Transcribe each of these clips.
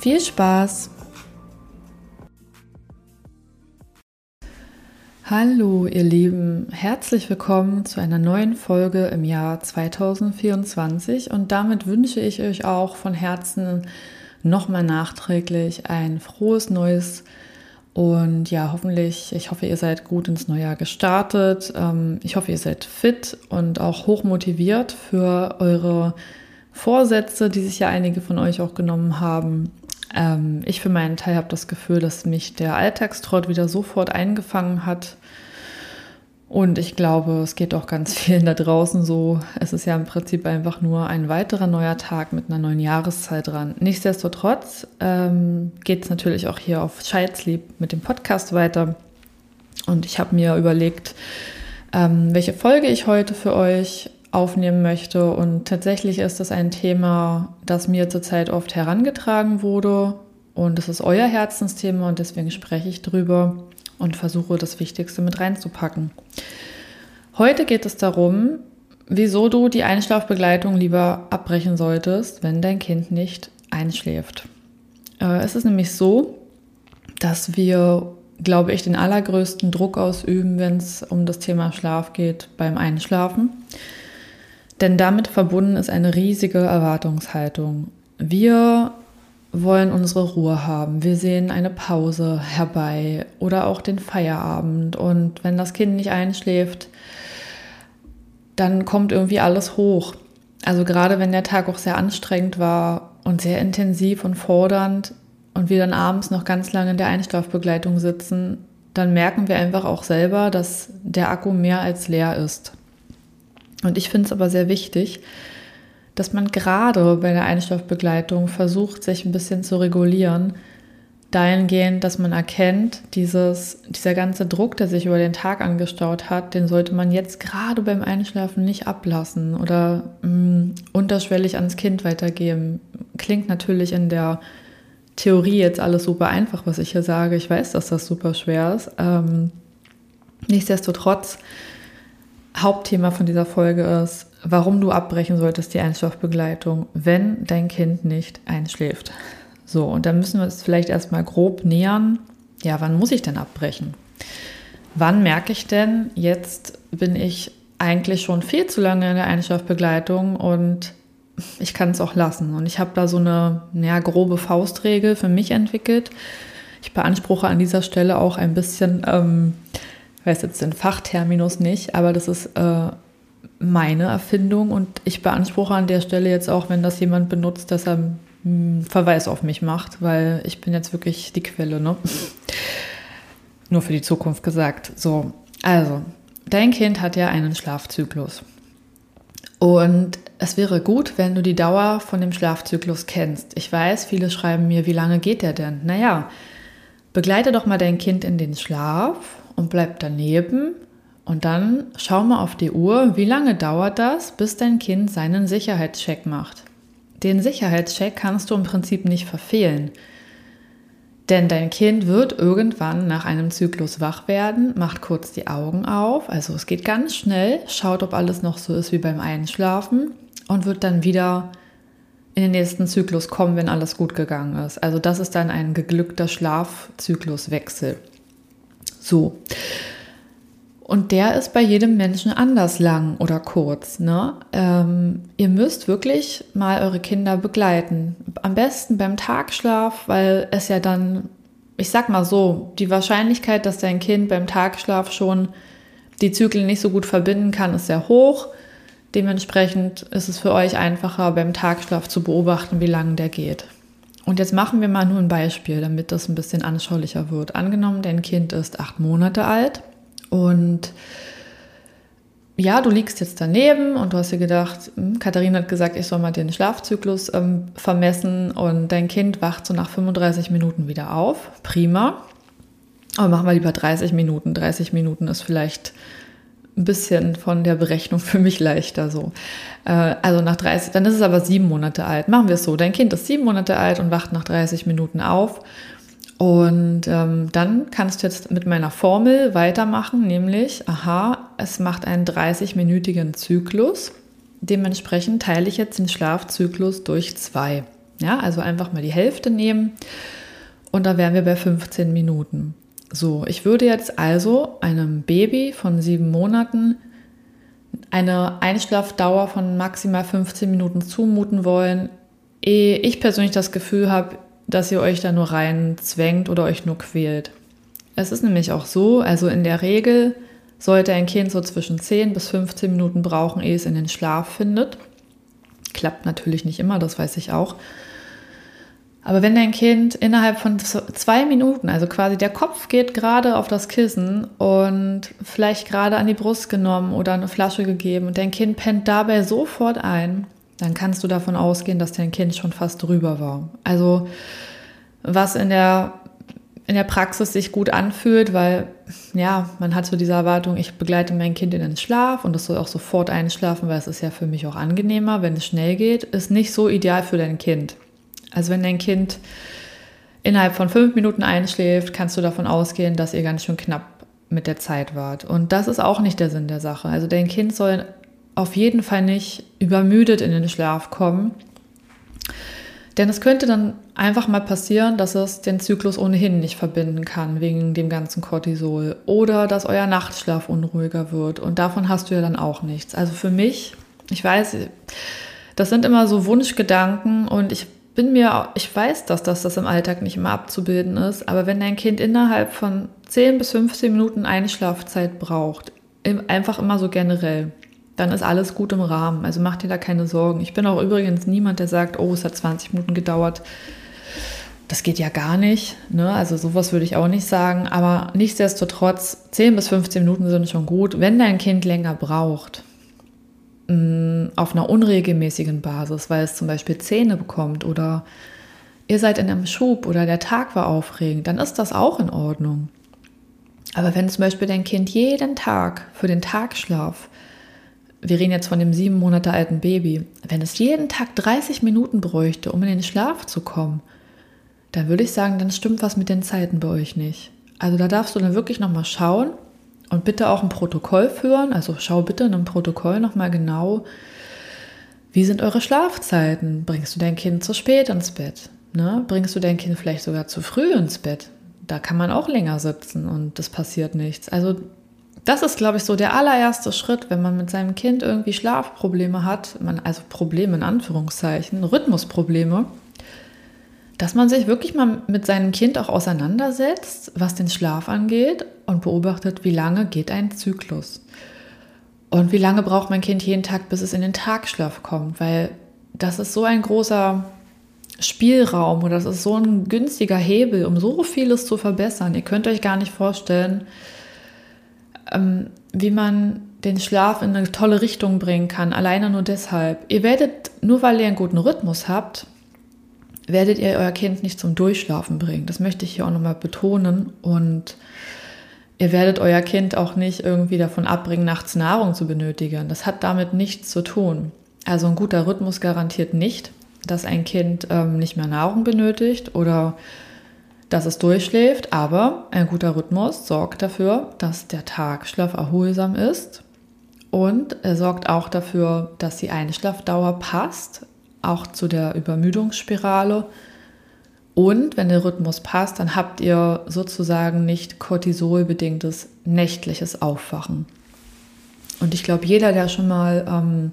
Viel Spaß! Hallo ihr Lieben, herzlich willkommen zu einer neuen Folge im Jahr 2024 und damit wünsche ich euch auch von Herzen nochmal nachträglich ein frohes neues und ja, hoffentlich, ich hoffe, ihr seid gut ins neue Jahr gestartet. Ähm, ich hoffe, ihr seid fit und auch hoch motiviert für eure Vorsätze, die sich ja einige von euch auch genommen haben. Ähm, ich für meinen Teil habe das Gefühl, dass mich der Alltagstrott wieder sofort eingefangen hat. Und ich glaube, es geht auch ganz vielen da draußen so. Es ist ja im Prinzip einfach nur ein weiterer neuer Tag mit einer neuen Jahreszeit dran. Nichtsdestotrotz ähm, geht es natürlich auch hier auf Scheidslieb mit dem Podcast weiter. Und ich habe mir überlegt, ähm, welche Folge ich heute für euch aufnehmen möchte. Und tatsächlich ist das ein Thema, das mir zurzeit oft herangetragen wurde. Und es ist euer Herzensthema und deswegen spreche ich drüber und versuche das Wichtigste mit reinzupacken. Heute geht es darum, wieso du die Einschlafbegleitung lieber abbrechen solltest, wenn dein Kind nicht einschläft. Äh, es ist nämlich so, dass wir, glaube ich, den allergrößten Druck ausüben, wenn es um das Thema Schlaf geht beim Einschlafen. Denn damit verbunden ist eine riesige Erwartungshaltung. Wir wollen unsere Ruhe haben. Wir sehen eine Pause herbei oder auch den Feierabend. Und wenn das Kind nicht einschläft, dann kommt irgendwie alles hoch. Also gerade wenn der Tag auch sehr anstrengend war und sehr intensiv und fordernd und wir dann abends noch ganz lange in der Einschlafbegleitung sitzen, dann merken wir einfach auch selber, dass der Akku mehr als leer ist. Und ich finde es aber sehr wichtig, dass man gerade bei der Einschlafbegleitung versucht, sich ein bisschen zu regulieren, dahingehend, dass man erkennt, dieses, dieser ganze Druck, der sich über den Tag angestaut hat, den sollte man jetzt gerade beim Einschlafen nicht ablassen oder mh, mm, unterschwellig ans Kind weitergeben. Klingt natürlich in der Theorie jetzt alles super einfach, was ich hier sage. Ich weiß, dass das super schwer ist. Ähm, nichtsdestotrotz Hauptthema von dieser Folge ist, warum du abbrechen solltest die Einschlafbegleitung, wenn dein Kind nicht einschläft. So, und da müssen wir uns vielleicht erstmal grob nähern. Ja, wann muss ich denn abbrechen? Wann merke ich denn, jetzt bin ich eigentlich schon viel zu lange in der Einschlafbegleitung und ich kann es auch lassen. Und ich habe da so eine ja, grobe Faustregel für mich entwickelt. Ich beanspruche an dieser Stelle auch ein bisschen ähm, ich weiß jetzt den Fachterminus nicht, aber das ist äh, meine Erfindung und ich beanspruche an der Stelle jetzt auch, wenn das jemand benutzt, dass er einen hm, Verweis auf mich macht, weil ich bin jetzt wirklich die Quelle, ne? Nur für die Zukunft gesagt. So, also, dein Kind hat ja einen Schlafzyklus. Und es wäre gut, wenn du die Dauer von dem Schlafzyklus kennst. Ich weiß, viele schreiben mir, wie lange geht der denn? Naja, begleite doch mal dein Kind in den Schlaf und bleib daneben und dann schau mal auf die Uhr, wie lange dauert das, bis dein Kind seinen Sicherheitscheck macht. Den Sicherheitscheck kannst du im Prinzip nicht verfehlen. Denn dein Kind wird irgendwann nach einem Zyklus wach werden, macht kurz die Augen auf, also es geht ganz schnell, schaut, ob alles noch so ist wie beim Einschlafen und wird dann wieder in den nächsten Zyklus kommen, wenn alles gut gegangen ist. Also das ist dann ein geglückter Schlafzykluswechsel. So. Und der ist bei jedem Menschen anders lang oder kurz. Ne? Ähm, ihr müsst wirklich mal eure Kinder begleiten. Am besten beim Tagschlaf, weil es ja dann, ich sag mal so, die Wahrscheinlichkeit, dass dein Kind beim Tagschlaf schon die Zyklen nicht so gut verbinden kann, ist sehr hoch. Dementsprechend ist es für euch einfacher, beim Tagschlaf zu beobachten, wie lange der geht. Und jetzt machen wir mal nur ein Beispiel, damit das ein bisschen anschaulicher wird. Angenommen, dein Kind ist acht Monate alt und ja, du liegst jetzt daneben und du hast dir gedacht, hm, Katharina hat gesagt, ich soll mal den Schlafzyklus ähm, vermessen und dein Kind wacht so nach 35 Minuten wieder auf. Prima. Aber machen wir lieber 30 Minuten. 30 Minuten ist vielleicht ein bisschen von der Berechnung für mich leichter so. Äh, also nach 30, dann ist es aber sieben Monate alt. Machen wir es so. Dein Kind ist sieben Monate alt und wacht nach 30 Minuten auf. Und ähm, dann kannst du jetzt mit meiner Formel weitermachen, nämlich, aha, es macht einen 30-minütigen Zyklus. Dementsprechend teile ich jetzt den Schlafzyklus durch zwei. Ja, also einfach mal die Hälfte nehmen und da wären wir bei 15 Minuten. So, ich würde jetzt also einem Baby von sieben Monaten eine Einschlafdauer von maximal 15 Minuten zumuten wollen, ehe ich persönlich das Gefühl habe, dass ihr euch da nur rein zwängt oder euch nur quält. Es ist nämlich auch so, also in der Regel sollte ein Kind so zwischen 10 bis 15 Minuten brauchen, ehe es in den Schlaf findet. Klappt natürlich nicht immer, das weiß ich auch. Aber wenn dein Kind innerhalb von zwei Minuten, also quasi der Kopf geht gerade auf das Kissen und vielleicht gerade an die Brust genommen oder eine Flasche gegeben und dein Kind pennt dabei sofort ein, dann kannst du davon ausgehen, dass dein Kind schon fast drüber war. Also was in der, in der Praxis sich gut anfühlt, weil ja, man hat so diese Erwartung, ich begleite mein Kind in den Schlaf und es soll auch sofort einschlafen, weil es ist ja für mich auch angenehmer, wenn es schnell geht, ist nicht so ideal für dein Kind. Also wenn dein Kind innerhalb von fünf Minuten einschläft, kannst du davon ausgehen, dass ihr ganz schön knapp mit der Zeit wart. Und das ist auch nicht der Sinn der Sache. Also dein Kind soll auf jeden Fall nicht übermüdet in den Schlaf kommen. Denn es könnte dann einfach mal passieren, dass es den Zyklus ohnehin nicht verbinden kann wegen dem ganzen Cortisol oder dass euer Nachtschlaf unruhiger wird und davon hast du ja dann auch nichts. Also für mich, ich weiß, das sind immer so Wunschgedanken und ich bin mir, ich weiß, dass das, das im Alltag nicht immer abzubilden ist, aber wenn dein Kind innerhalb von 10 bis 15 Minuten Einschlafzeit braucht, einfach immer so generell, dann ist alles gut im Rahmen. Also mach dir da keine Sorgen. Ich bin auch übrigens niemand, der sagt, oh, es hat 20 Minuten gedauert. Das geht ja gar nicht. Ne? Also sowas würde ich auch nicht sagen. Aber nichtsdestotrotz, 10 bis 15 Minuten sind schon gut. Wenn dein Kind länger braucht, mm, auf einer unregelmäßigen Basis, weil es zum Beispiel Zähne bekommt oder ihr seid in einem Schub oder der Tag war aufregend, dann ist das auch in Ordnung. Aber wenn zum Beispiel dein Kind jeden Tag für den Tagschlaf wir reden jetzt von dem sieben Monate alten Baby, wenn es jeden Tag 30 Minuten bräuchte, um in den Schlaf zu kommen, dann würde ich sagen, dann stimmt was mit den Zeiten bei euch nicht. Also da darfst du dann wirklich nochmal schauen und bitte auch ein Protokoll führen. Also schau bitte in einem Protokoll nochmal genau, wie sind eure Schlafzeiten? Bringst du dein Kind zu spät ins Bett? Ne? Bringst du dein Kind vielleicht sogar zu früh ins Bett? Da kann man auch länger sitzen und es passiert nichts. Also das ist, glaube ich, so der allererste Schritt, wenn man mit seinem Kind irgendwie Schlafprobleme hat, man, also Probleme in Anführungszeichen, Rhythmusprobleme, dass man sich wirklich mal mit seinem Kind auch auseinandersetzt, was den Schlaf angeht und beobachtet, wie lange geht ein Zyklus. Und wie lange braucht mein Kind jeden Tag, bis es in den Tagschlaf kommt, weil das ist so ein großer Spielraum oder das ist so ein günstiger Hebel, um so vieles zu verbessern. Ihr könnt euch gar nicht vorstellen, ähm, wie man den Schlaf in eine tolle Richtung bringen kann, alleine nur deshalb. Ihr werdet, nur weil ihr einen guten Rhythmus habt, werdet ihr euer Kind nicht zum Durchschlafen bringen. Das möchte ich hier auch nochmal betonen. Und ihr werdet euer Kind auch nicht irgendwie davon abbringen, nachts Nahrung zu benötigen. Das hat damit nichts zu tun. Also ein guter Rhythmus garantiert nicht, dass ein Kind ähm, nicht mehr Nahrung benötigt oder dass es durchschläft, aber ein guter Rhythmus sorgt dafür, dass der Tagschlaf erholsam ist und er sorgt auch dafür, dass die Einschlafdauer passt, auch zu der Übermüdungsspirale. Und wenn der Rhythmus passt, dann habt ihr sozusagen nicht cortisolbedingtes nächtliches Aufwachen. Und ich glaube, jeder, der schon mal ähm,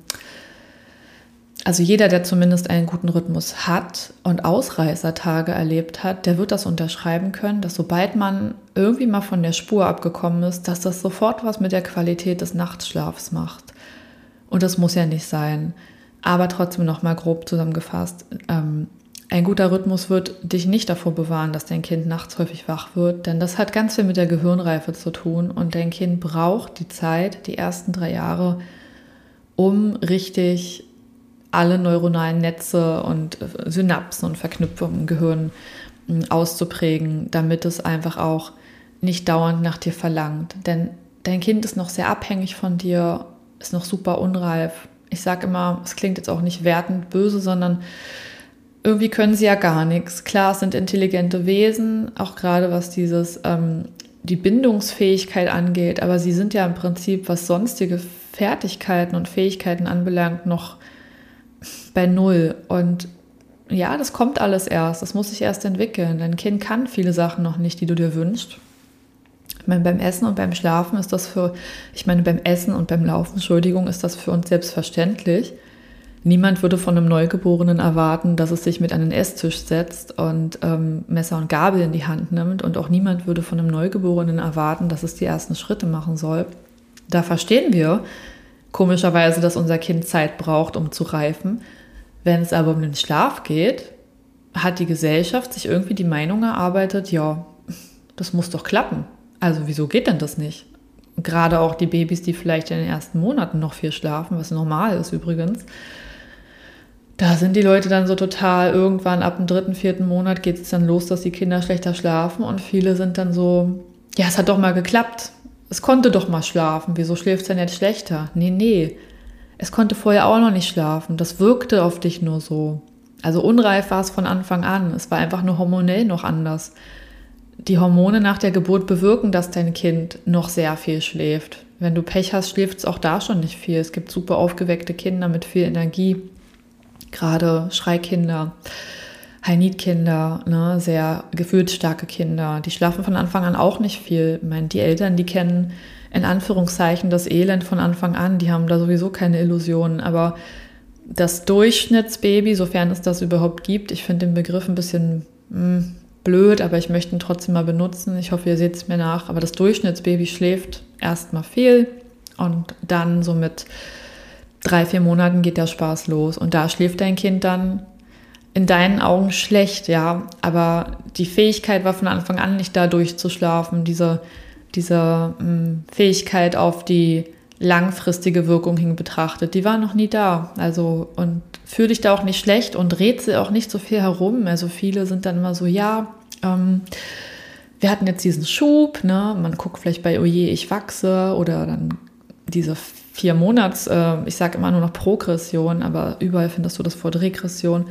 also jeder, der zumindest einen guten Rhythmus hat und Ausreißertage erlebt hat, der wird das unterschreiben können, dass sobald man irgendwie mal von der Spur abgekommen ist, dass das sofort was mit der Qualität des Nachtschlafs macht. Und das muss ja nicht sein. Aber trotzdem nochmal grob zusammengefasst, ähm, ein guter Rhythmus wird dich nicht davor bewahren, dass dein Kind nachts häufig wach wird, denn das hat ganz viel mit der Gehirnreife zu tun und dein Kind braucht die Zeit, die ersten drei Jahre, um richtig alle neuronalen Netze und äh, Synapsen und Verknüpfungen im Gehirn hm, auszuprägen, damit es einfach auch nicht dauernd nach dir verlangt. Denn dein Kind ist noch sehr abhängig von dir, ist noch super unreif. Ich sage immer, es klingt jetzt auch nicht wertend böse, sondern irgendwie können sie ja gar nichts. Klar, es sind intelligente Wesen, auch gerade was dieses ähm, die Bindungsfähigkeit angeht, aber sie sind ja im Prinzip, was sonstige Fertigkeiten und Fähigkeiten anbelangt, noch bei null. Und ja, das kommt alles erst. Das muss sich erst entwickeln. Dein Kind kann viele Sachen noch nicht, die du dir wünschst. Ich meine, beim Essen und beim Schlafen ist das für, ich meine, beim Essen und beim Laufen, Entschuldigung, ist das für uns selbstverständlich. Niemand würde von einem Neugeborenen erwarten, dass es sich mit an den Esstisch setzt und ähm, Messer und Gabel in die Hand nimmt. Und auch niemand würde von einem Neugeborenen erwarten, dass es die ersten Schritte machen soll. Da verstehen wir komischerweise, dass unser Kind Zeit braucht, um zu reifen. Wenn es aber um den Schlaf geht, hat die Gesellschaft sich irgendwie die Meinung erarbeitet, ja, das muss doch klappen. Also wieso geht denn das nicht? Gerade auch die Babys, die vielleicht in den ersten Monaten noch viel schlafen, was normal ist übrigens. Da sind die Leute dann so total, irgendwann ab dem dritten, vierten Monat geht es dann los, dass die Kinder schlechter schlafen und viele sind dann so, ja, es hat doch mal geklappt. Es konnte doch mal schlafen. Wieso schläft es denn jetzt schlechter? Nee, nee. Es konnte vorher auch noch nicht schlafen. Das wirkte auf dich nur so. Also unreif war es von Anfang an. Es war einfach nur hormonell noch anders die Hormone nach der Geburt bewirken, dass dein Kind noch sehr viel schläft. Wenn du Pech hast, schläft es auch da schon nicht viel. Es gibt super aufgeweckte Kinder mit viel Energie, gerade Schreikinder, High-Need-Kinder, ne, sehr gefühlsstarke Kinder. Die schlafen von Anfang an auch nicht viel. Ich meine, die Eltern, die kennen in Anführungszeichen das Elend von Anfang an, die haben da sowieso keine Illusionen. Aber das Durchschnittsbaby, sofern es das überhaupt gibt, ich finde den Begriff ein bisschen mh, hm, blöd, aber ich möchte ihn trotzdem mal benutzen. Ich hoffe, ihr seht es mir nach. Aber das Durchschnittsbaby schläft erstmal viel und dann so mit drei, vier Monaten geht der Spaß los. Und da schläft dein Kind dann in deinen Augen schlecht, ja. Aber die Fähigkeit war von Anfang an nicht da durchzuschlafen. Diese, diese mh, hm, Fähigkeit auf die langfristige Wirkung hin betrachtet, die war noch nie da. Also, und fühle dich da auch nicht schlecht und rätsel auch nicht so viel herum. Also viele sind dann immer so, ja, ähm, wir hatten jetzt diesen Schub, ne? man guckt vielleicht bei Oje, ich wachse oder dann diese vier Monats, äh, ich sage immer nur noch Progression, aber überall findest du das Wort Regression.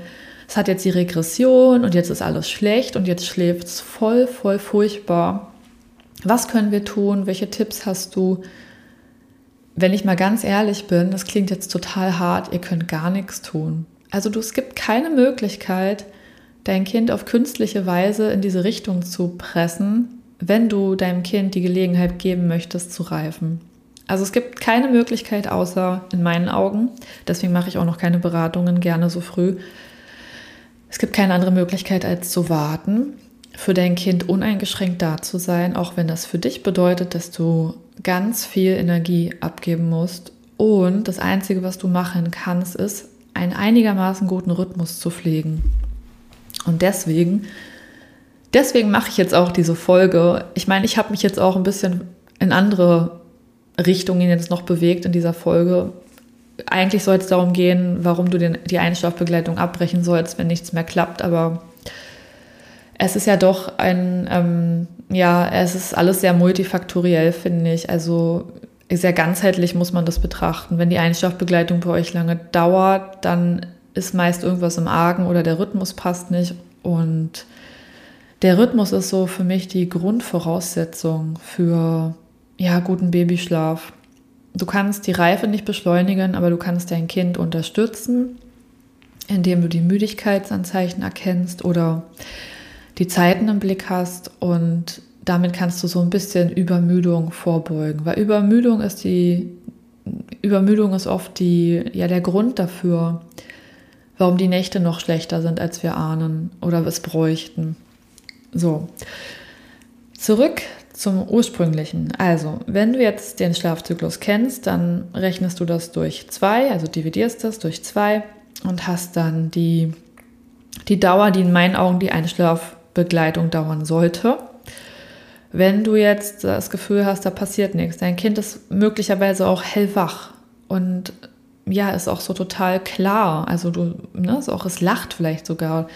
Es hat jetzt die Regression und jetzt ist alles schlecht und jetzt schläft es voll, voll furchtbar. Was können wir tun? Welche Tipps hast du? Wenn ich mal ganz ehrlich bin, das klingt jetzt total hart, ihr könnt gar nichts tun. Also du, es gibt keine Möglichkeit, dein Kind auf künstliche Weise in diese Richtung zu pressen, wenn du deinem Kind die Gelegenheit geben möchtest zu reifen. Also es gibt keine Möglichkeit außer in meinen Augen, deswegen mache ich auch noch keine Beratungen gerne so früh. Es gibt keine andere Möglichkeit als zu warten, für dein Kind uneingeschränkt da zu sein, auch wenn das für dich bedeutet, dass du ganz viel Energie abgeben musst. Und das Einzige, was du machen kannst, ist, einen einigermaßen guten Rhythmus zu pflegen. Und deswegen, deswegen mache ich jetzt auch diese Folge. Ich meine, ich habe mich jetzt auch ein bisschen in andere Richtungen jetzt noch bewegt in dieser Folge. Eigentlich soll es darum gehen, warum du den, die Einschlafbegleitung abbrechen sollst, wenn nichts mehr klappt. Aber es ist ja doch ein, ähm, ja, es ist alles sehr multifaktoriell, finde ich. Also sehr ganzheitlich muss man das betrachten. Wenn die Einschlafbegleitung bei euch lange dauert, dann ist meist irgendwas im Argen oder der Rhythmus passt nicht. Und der Rhythmus ist so für mich die Grundvoraussetzung für ja, guten Babyschlaf. Du kannst die Reife nicht beschleunigen, aber du kannst dein Kind unterstützen, indem du die Müdigkeitsanzeichen erkennst oder die Zeiten im Blick hast und damit kannst du so ein bisschen Übermüdung vorbeugen, weil Übermüdung ist die Übermüdung ist oft die ja der Grund dafür, warum die Nächte noch schlechter sind, als wir ahnen oder es bräuchten. So, zurück zum ursprünglichen. Also, wenn du jetzt den Schlafzyklus kennst, dann rechnest du das durch zwei, also dividierst das durch zwei und hast dann die die Dauer, die in meinen Augen die Einschlafbegleitung dauern sollte. Wenn du jetzt das Gefühl hast, da passiert nichts, dein Kind ist möglicherweise auch hellwach und ja, ist auch so total klar, also du, ne, ist auch, es lacht vielleicht sogar,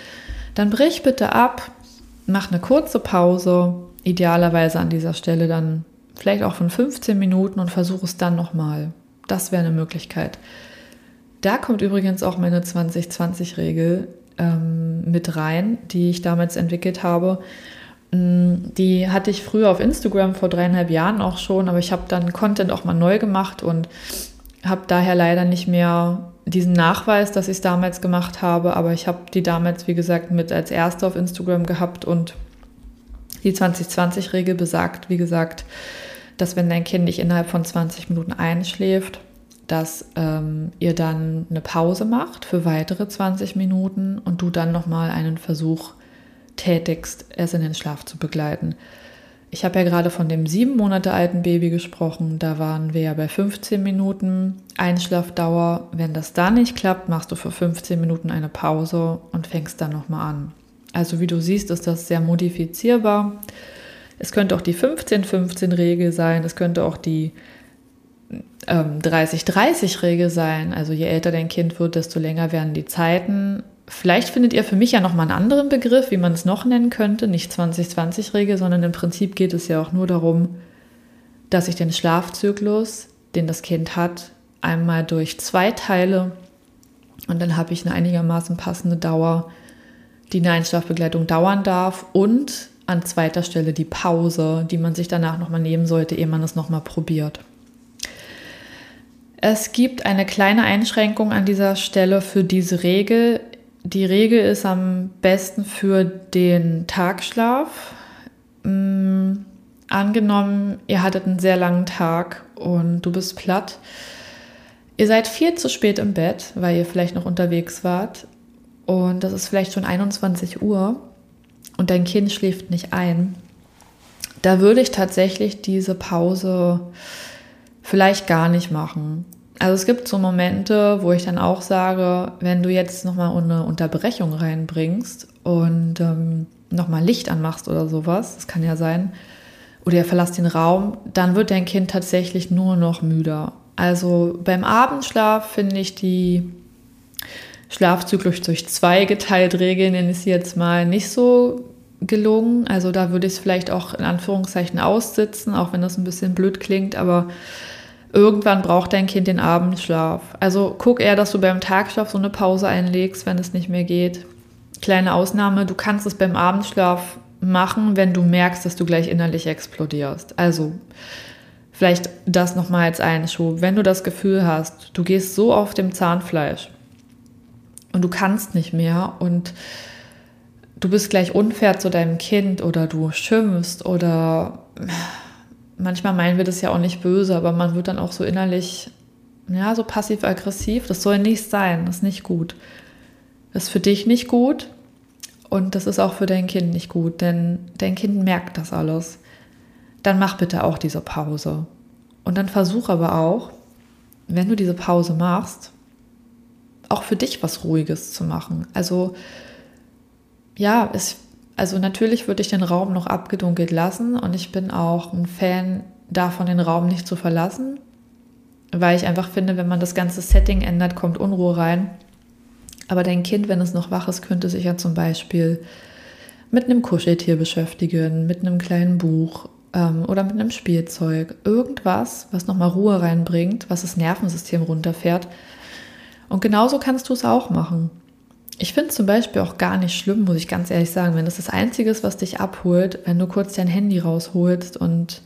dann brich bitte ab, mach eine kurze Pause, idealerweise an dieser Stelle dann vielleicht auch von 15 Minuten und versuche es dann nochmal. Das wäre eine Möglichkeit. Da kommt übrigens auch meine 2020-Regel ähm, mit rein, die ich damals entwickelt habe. Mm, die hatte ich früher auf Instagram vor dreieinhalb Jahren auch schon, aber ich habe dann Content auch mal neu gemacht und habe daher leider nicht mehr diesen Nachweis, dass ich es damals gemacht habe, aber ich habe die damals, wie gesagt, mit als erste auf Instagram gehabt und die 2020-Regel besagt, wie gesagt, dass wenn dein Kind nicht innerhalb von 20 Minuten einschläft, dass ähm, ihr dann eine Pause macht für weitere 20 Minuten und du dann nochmal einen Versuch tätigst, es in den Schlaf zu begleiten. Ich habe ja gerade von dem sieben Monate alten Baby gesprochen. Da waren wir ja bei 15 Minuten Einschlafdauer. Wenn das da nicht klappt, machst du für 15 Minuten eine Pause und fängst dann nochmal an. Also wie du siehst, ist das sehr modifizierbar. Es könnte auch die 15-15-Regel sein. Es könnte auch die ähm, 30-30-Regel sein. Also je älter dein Kind wird, desto länger werden die Zeiten. Vielleicht findet ihr für mich ja nochmal einen anderen Begriff, wie man es noch nennen könnte. Nicht 20-20-Regel, sondern im Prinzip geht es ja auch nur darum, dass ich den Schlafzyklus, den das Kind hat, einmal durch zwei teile und dann habe ich eine einigermaßen passende Dauer, die eine Einschlafbegleitung dauern darf und an zweiter Stelle die Pause, die man sich danach nochmal nehmen sollte, ehe man es nochmal probiert. Es gibt eine kleine Einschränkung an dieser Stelle für diese Regel. Die Regel ist am besten für den Tagschlaf. Mm, angenommen, ihr hattet einen sehr langen Tag und du bist platt. Ihr seid viel zu spät im Bett, weil ihr vielleicht noch unterwegs wart. Und das ist vielleicht schon 21 Uhr und dein Kind schläft nicht ein. Da würde ich tatsächlich diese Pause vielleicht gar nicht machen. Also es gibt so Momente, wo ich dann auch sage, wenn du jetzt nochmal eine Unterbrechung reinbringst und ähm, nochmal Licht anmachst oder sowas, das kann ja sein, oder ihr verlasst den Raum, dann wird dein Kind tatsächlich nur noch müder. Also beim Abendschlaf finde ich die Schlafzyklus durch zwei geteilt Regeln, nenne ich sie jetzt mal, nicht so gelungen. Also da würde ich es vielleicht auch in Anführungszeichen aussitzen, auch wenn das ein bisschen blöd klingt, aber irgendwann braucht dein Kind den Abendschlaf. Also guck eher, dass du beim Tagschlaf so eine Pause einlegst, wenn es nicht mehr geht. Kleine Ausnahme, du kannst es beim Abendschlaf machen, wenn du merkst, dass du gleich innerlich explodierst. Also vielleicht das nochmal als Einschub. Wenn du das Gefühl hast, du gehst so auf dem Zahnfleisch und du kannst nicht mehr und du bist gleich unfair zu deinem Kind oder du schimpfst oder manchmal meinen wir das ja auch nicht böse, aber man wird dann auch so innerlich, ja, so passiv-aggressiv. Das soll nicht sein, das ist nicht gut. Das ist für dich nicht gut und das ist auch für dein Kind nicht gut, denn dein Kind merkt das alles. Dann mach bitte auch diese Pause. Und dann versuch aber auch, wenn du diese Pause machst, auch für dich was Ruhiges zu machen. Also ja, es, also natürlich würde ich den Raum noch abgedunkelt lassen und ich bin auch ein Fan davon, den Raum nicht zu verlassen, weil ich einfach finde, wenn man das ganze Setting ändert, kommt Unruhe rein. Aber dein Kind, wenn es noch wach ist, könnte sich ja zum Beispiel mit einem Kuscheltier beschäftigen, mit einem kleinen Buch ähm, oder mit einem Spielzeug. Irgendwas, was nochmal Ruhe reinbringt, was das Nervensystem runterfährt. Und genauso kannst du es auch machen. Ich finde zum Beispiel auch gar nicht schlimm, muss ich ganz ehrlich sagen, wenn das das Einzige ist, was dich abholt, wenn du kurz dein Handy rausholst und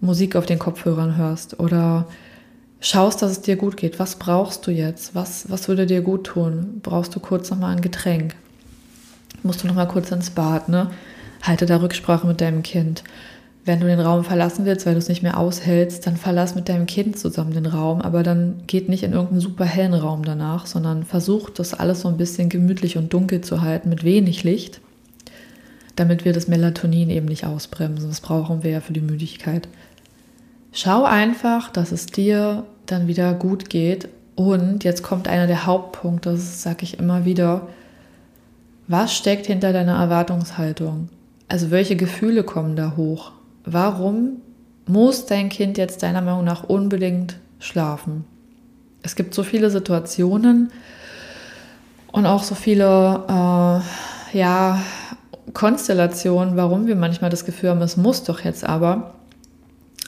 Musik auf den Kopfhörern hörst oder schaust, dass es dir gut geht. Was brauchst du jetzt? Was, was würde dir gut tun? Brauchst du kurz nochmal ein Getränk? Musst du nochmal kurz ins Bad, ne? Halte da Rücksprache mit deinem Kind. Wenn du den Raum verlassen willst, weil du es nicht mehr aushältst, dann verlass mit deinem Kind zusammen den Raum, aber dann geht nicht in irgendeinen super hellen Raum danach, sondern versuch das alles so ein bisschen gemütlich und dunkel zu halten mit wenig Licht, damit wir das Melatonin eben nicht ausbremsen. Das brauchen wir ja für die Müdigkeit. Schau einfach, dass es dir dann wieder gut geht. Und jetzt kommt einer der Hauptpunkte, das sage ich immer wieder. Was steckt hinter deiner Erwartungshaltung? Also welche Gefühle kommen da hoch? Warum muss dein Kind jetzt deiner Meinung nach unbedingt schlafen? Es gibt so viele Situationen und auch so viele äh, ja, Konstellationen, warum wir manchmal das Gefühl haben, es muss doch jetzt aber.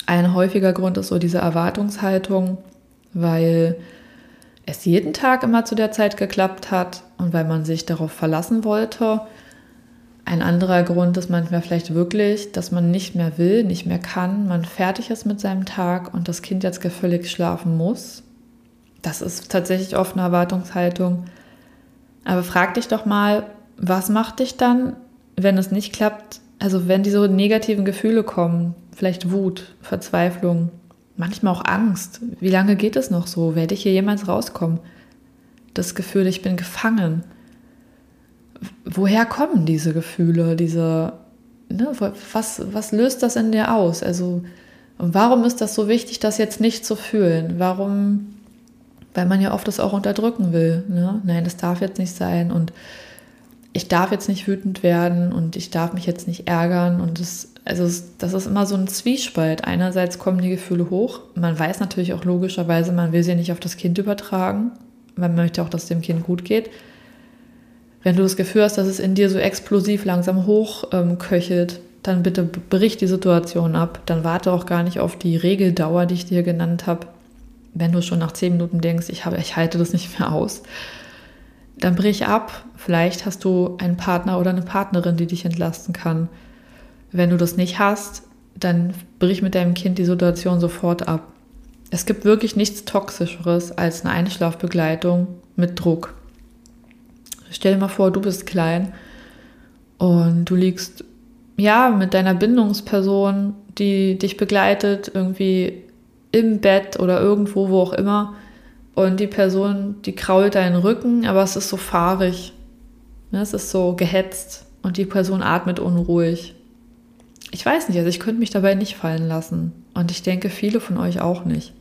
Ein häufiger Grund ist so diese Erwartungshaltung, weil es jeden Tag immer zu der Zeit geklappt hat und weil man sich darauf verlassen wollte. Ein anderer Grund ist manchmal vielleicht wirklich, dass man nicht mehr will, nicht mehr kann, man fertig ist mit seinem Tag und das Kind jetzt völlig schlafen muss. Das ist tatsächlich oft eine Erwartungshaltung. Aber frag dich doch mal, was macht dich dann, wenn es nicht klappt? Also wenn diese negativen Gefühle kommen, vielleicht Wut, Verzweiflung, manchmal auch Angst. Wie lange geht es noch so? Werde ich hier jemals rauskommen? Das Gefühl, ich bin gefangen. Woher kommen diese Gefühle, diese, ne, was, was löst das in dir aus? Also, warum ist das so wichtig, das jetzt nicht zu fühlen? Warum, weil man ja oft das auch unterdrücken will. Ne? Nein, das darf jetzt nicht sein und ich darf jetzt nicht wütend werden und ich darf mich jetzt nicht ärgern und das also das ist immer so ein Zwiespalt. Einerseits kommen die Gefühle hoch. Man weiß natürlich auch logischerweise, man will sie nicht auf das Kind übertragen. Man möchte auch, dass dem Kind gut geht. Wenn du das Gefühl hast, dass es in dir so explosiv langsam hochköchelt, ähm, dann bitte brich die Situation ab. Dann warte auch gar nicht auf die Regeldauer, die ich dir genannt habe. Wenn du schon nach zehn Minuten denkst, ich, habe, ich halte das nicht mehr aus, dann brich ab. Vielleicht hast du einen Partner oder eine Partnerin, die dich entlasten kann. Wenn du das nicht hast, dann brich mit deinem Kind die Situation sofort ab. Es gibt wirklich nichts Toxischeres als eine Einschlafbegleitung mit Druck. Stell dir mal vor, du bist klein und du liegst ja mit deiner Bindungsperson, die dich begleitet, irgendwie im Bett oder irgendwo, wo auch immer. Und die Person, die krault deinen Rücken, aber es ist so fahrig. Ne, es ist so gehetzt und die Person atmet unruhig ich weiß nicht, also ich könnte mich dabei nicht fallen lassen. Und ich denke, viele von euch auch nicht.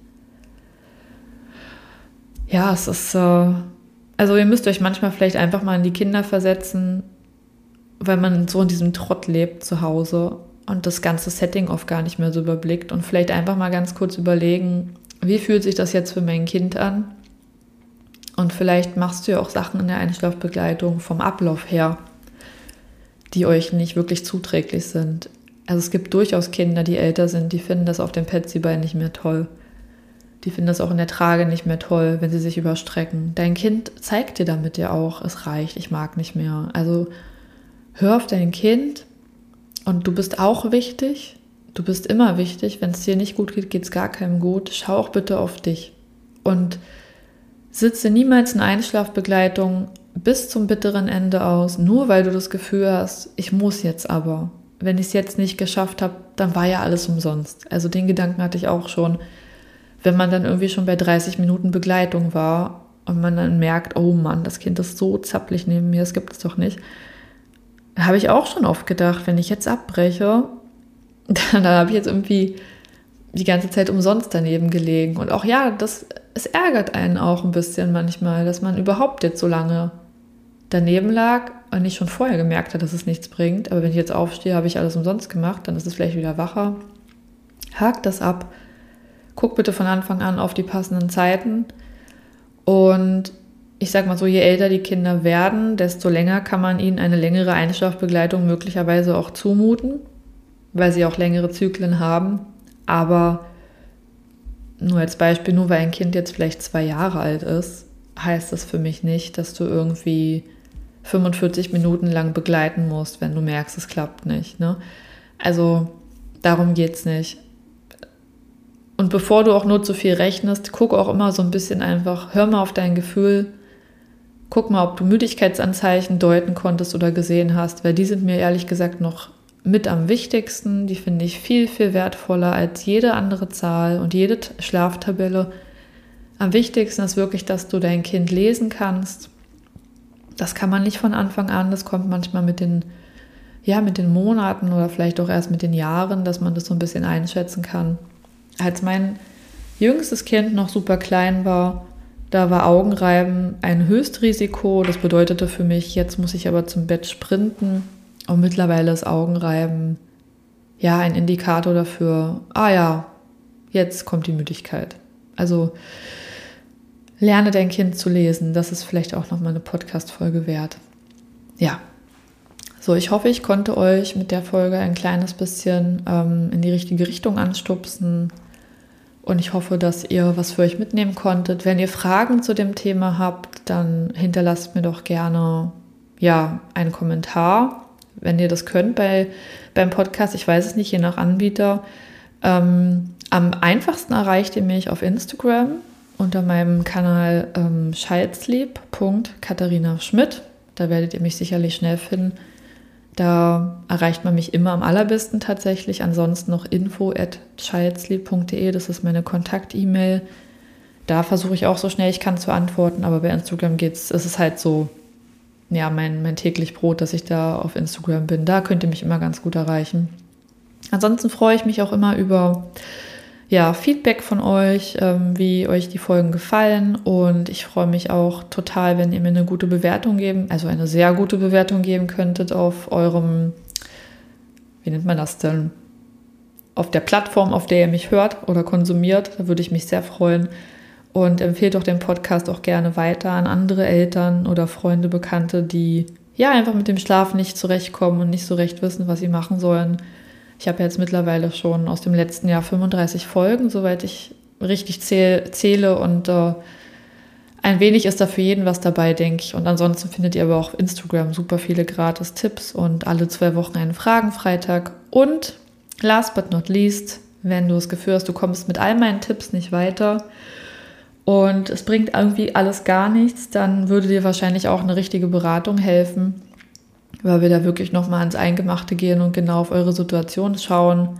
Ja, es ist, äh, also ihr müsst euch manchmal vielleicht einfach mal in die Kinder versetzen, weil man so in diesem Trott lebt zu Hause und das ganze Setting oft gar nicht mehr so überblickt und vielleicht einfach mal ganz kurz überlegen, wie fühlt sich das jetzt für mein Kind an? Und vielleicht machst du ja auch Sachen in der Einschlafbegleitung vom Ablauf her, die euch nicht wirklich zuträglich sind. Also es gibt durchaus Kinder, die älter sind, die finden das auf dem Petsy-Bein nicht mehr toll. Die finden das auch in der Trage nicht mehr toll, wenn sie sich überstrecken. Dein Kind zeigt dir damit ja auch, es reicht, ich mag nicht mehr. Also hör auf dein Kind und du bist auch wichtig. Du bist immer wichtig. Wenn es dir nicht gut geht, geht es gar keinem gut. Schau auch bitte auf dich. Und sitze niemals in Einschlafbegleitung bis zum bitteren Ende aus, nur weil du das Gefühl hast, ich muss jetzt aber wenn ich es jetzt nicht geschafft habe, dann war ja alles umsonst. Also den Gedanken hatte ich auch schon, wenn man dann irgendwie schon bei 30 Minuten Begleitung war und man dann merkt, oh Mann, das Kind ist so zappelig neben mir, das gibt es doch nicht. Habe ich auch schon oft gedacht, wenn ich jetzt abbreche, dann, dann habe ich jetzt irgendwie die ganze Zeit umsonst daneben gelegen. Und auch ja, das, es ärgert einen auch ein bisschen manchmal, dass man überhaupt jetzt so lange daneben lag und ich schon vorher gemerkt habe, dass es nichts bringt. Aber wenn ich jetzt aufstehe, habe ich alles umsonst gemacht, dann ist es vielleicht wieder wacher. Hakt das ab. Guck bitte von Anfang an auf die passenden Zeiten. Und ich sage mal so, je älter die Kinder werden, desto länger kann man ihnen eine längere Einschlafbegleitung möglicherweise auch zumuten, weil sie auch längere Zyklen haben. Aber nur als Beispiel, nur weil ein Kind jetzt vielleicht zwei Jahre alt ist, heißt das für mich nicht, dass du irgendwie 45 Minuten lang begleiten musst, wenn du merkst, es klappt nicht. Ne? Also darum geht es nicht. Und bevor du auch nur zu viel rechnest, guck auch immer so ein bisschen einfach, hör mal auf dein Gefühl, guck mal, ob du Müdigkeitsanzeichen deuten konntest oder gesehen hast, weil die sind mir ehrlich gesagt noch mit am wichtigsten. Die finde ich viel, viel wertvoller als jede andere Zahl und jede Schlaftabelle. Am wichtigsten ist wirklich, dass du dein Kind lesen kannst das kann man nicht von Anfang an, das kommt manchmal mit den, ja, mit den Monaten oder vielleicht auch erst mit den Jahren, dass man das so ein bisschen einschätzen kann. Als mein jüngstes Kind noch super klein war, Da war Augenreiben ein Höchstrisiko. Das bedeutete für mich, jetzt muss ich aber zum Bett sprinten. Und mittlerweile ist Augenreiben ja ein Indikator dafür, ah ja, jetzt kommt die Müdigkeit. Also lerne dein Kind zu lesen. Das ist vielleicht auch nochmal eine Podcast-Folge wert. Ja. So, ich hoffe, ich konnte euch mit der Folge ein kleines bisschen ähm, in die richtige Richtung anstupsen. Und ich hoffe, dass ihr was für euch mitnehmen konntet. Wenn ihr Fragen zu dem Thema habt, dann hinterlasst mir doch gerne ja, einen Kommentar, wenn ihr das könnt bei, beim Podcast. Ich weiß es nicht, je nach Anbieter. Ähm, am einfachsten erreicht ihr mich auf Instagram unter meinem Kanal ähm, Schmidt. Da werdet ihr mich sicherlich schnell finden. Da erreicht man mich immer am allerbesten tatsächlich. Ansonsten noch info at childsleep.de, das ist meine Kontakt-E-Mail. Da versuche ich auch so schnell ich kann zu antworten, aber bei Instagram geht's, ist es halt so, ja, mein, mein täglich Brot, dass ich da auf Instagram bin. Da könnt ihr mich immer ganz gut erreichen. Ansonsten freue ich mich auch immer über ja, Feedback von euch, ähm, wie euch die Folgen gefallen. Und ich freue mich auch total, wenn ihr mir eine gute Bewertung geben, also eine sehr gute Bewertung geben könntet auf eurem, wie nennt man das denn? Auf der Plattform, auf der ihr mich hört oder konsumiert. Da würde ich mich sehr freuen. Und empfehlt doch den Podcast auch gerne weiter an andere Eltern oder Freunde, Bekannte, die ja einfach mit dem Schlaf nicht zurechtkommen und nicht so recht wissen, was sie machen sollen. Ich habe jetzt mittlerweile schon aus dem letzten Jahr 35 Folgen, soweit ich richtig zähl, zähle. Und äh, ein wenig ist da für jeden was dabei, denke ich. Und ansonsten findet ihr aber auch auf Instagram super viele gratis Tipps und alle zwei Wochen einen Fragenfreitag. Und last but not least, wenn du das Gefühl hast, du kommst mit all meinen Tipps nicht weiter und es bringt irgendwie alles gar nichts, dann würde dir wahrscheinlich auch eine richtige Beratung helfen weil wir da wirklich nochmal ans Eingemachte gehen und genau auf eure Situation schauen.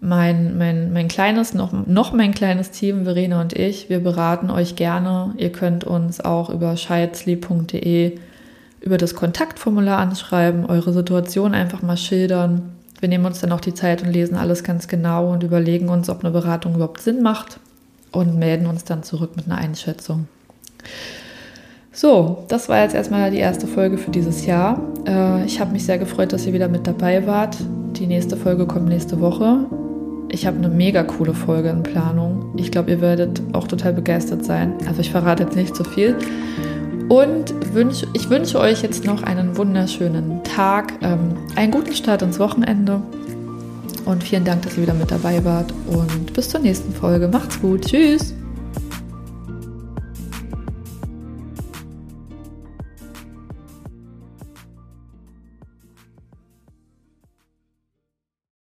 Mein, mein, mein kleines, noch, noch mein kleines Team, Verena und ich, wir beraten euch gerne. Ihr könnt uns auch über scheidsley.de über das Kontaktformular anschreiben, eure Situation einfach mal schildern. Wir nehmen uns dann auch die Zeit und lesen alles ganz genau und überlegen uns, ob eine Beratung überhaupt Sinn macht und melden uns dann zurück mit einer Einschätzung. So, das war jetzt erstmal die erste Folge für dieses Jahr. Äh, ich habe mich sehr gefreut, dass ihr wieder mit dabei wart. Die nächste Folge kommt nächste Woche. Ich habe eine mega coole Folge in Planung. Ich glaube, ihr werdet auch total begeistert sein. Also ich verrate jetzt nicht zu so viel. Und wünsch, ich wünsche euch jetzt noch einen wunderschönen Tag, ähm, einen guten Start ins Wochenende. Und vielen Dank, dass ihr wieder mit dabei wart. Und bis zur nächsten Folge. Macht's gut. Tschüss.